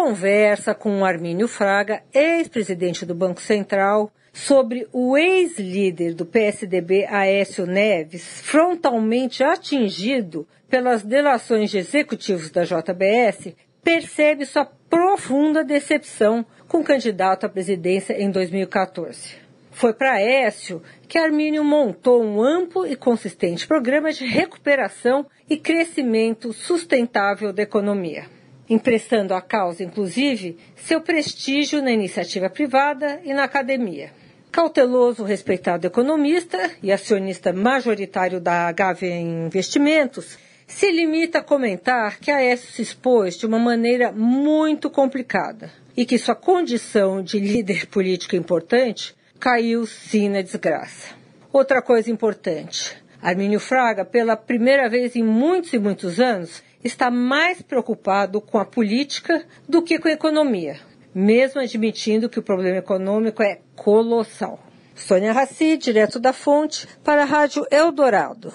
conversa com Armínio Fraga, ex-presidente do Banco Central, sobre o ex-líder do PSDB, Aécio Neves, frontalmente atingido pelas delações de executivos da JBS, percebe sua profunda decepção com o candidato à presidência em 2014. Foi para Aécio que Armínio montou um amplo e consistente programa de recuperação e crescimento sustentável da economia, emprestando à causa, inclusive, seu prestígio na iniciativa privada e na academia. Cauteloso, respeitado economista e acionista majoritário da HV Investimentos, se limita a comentar que Aécio se expôs de uma maneira muito complicada e que sua condição de líder político importante caiu sim na desgraça. Outra coisa importante: Armínio Fraga, pela primeira vez em muitos e muitos anos, está mais preocupado com a política do que com a economia, mesmo admitindo que o problema econômico é colossal. Sônia Raci, direto da fonte, para a Rádio Eldorado.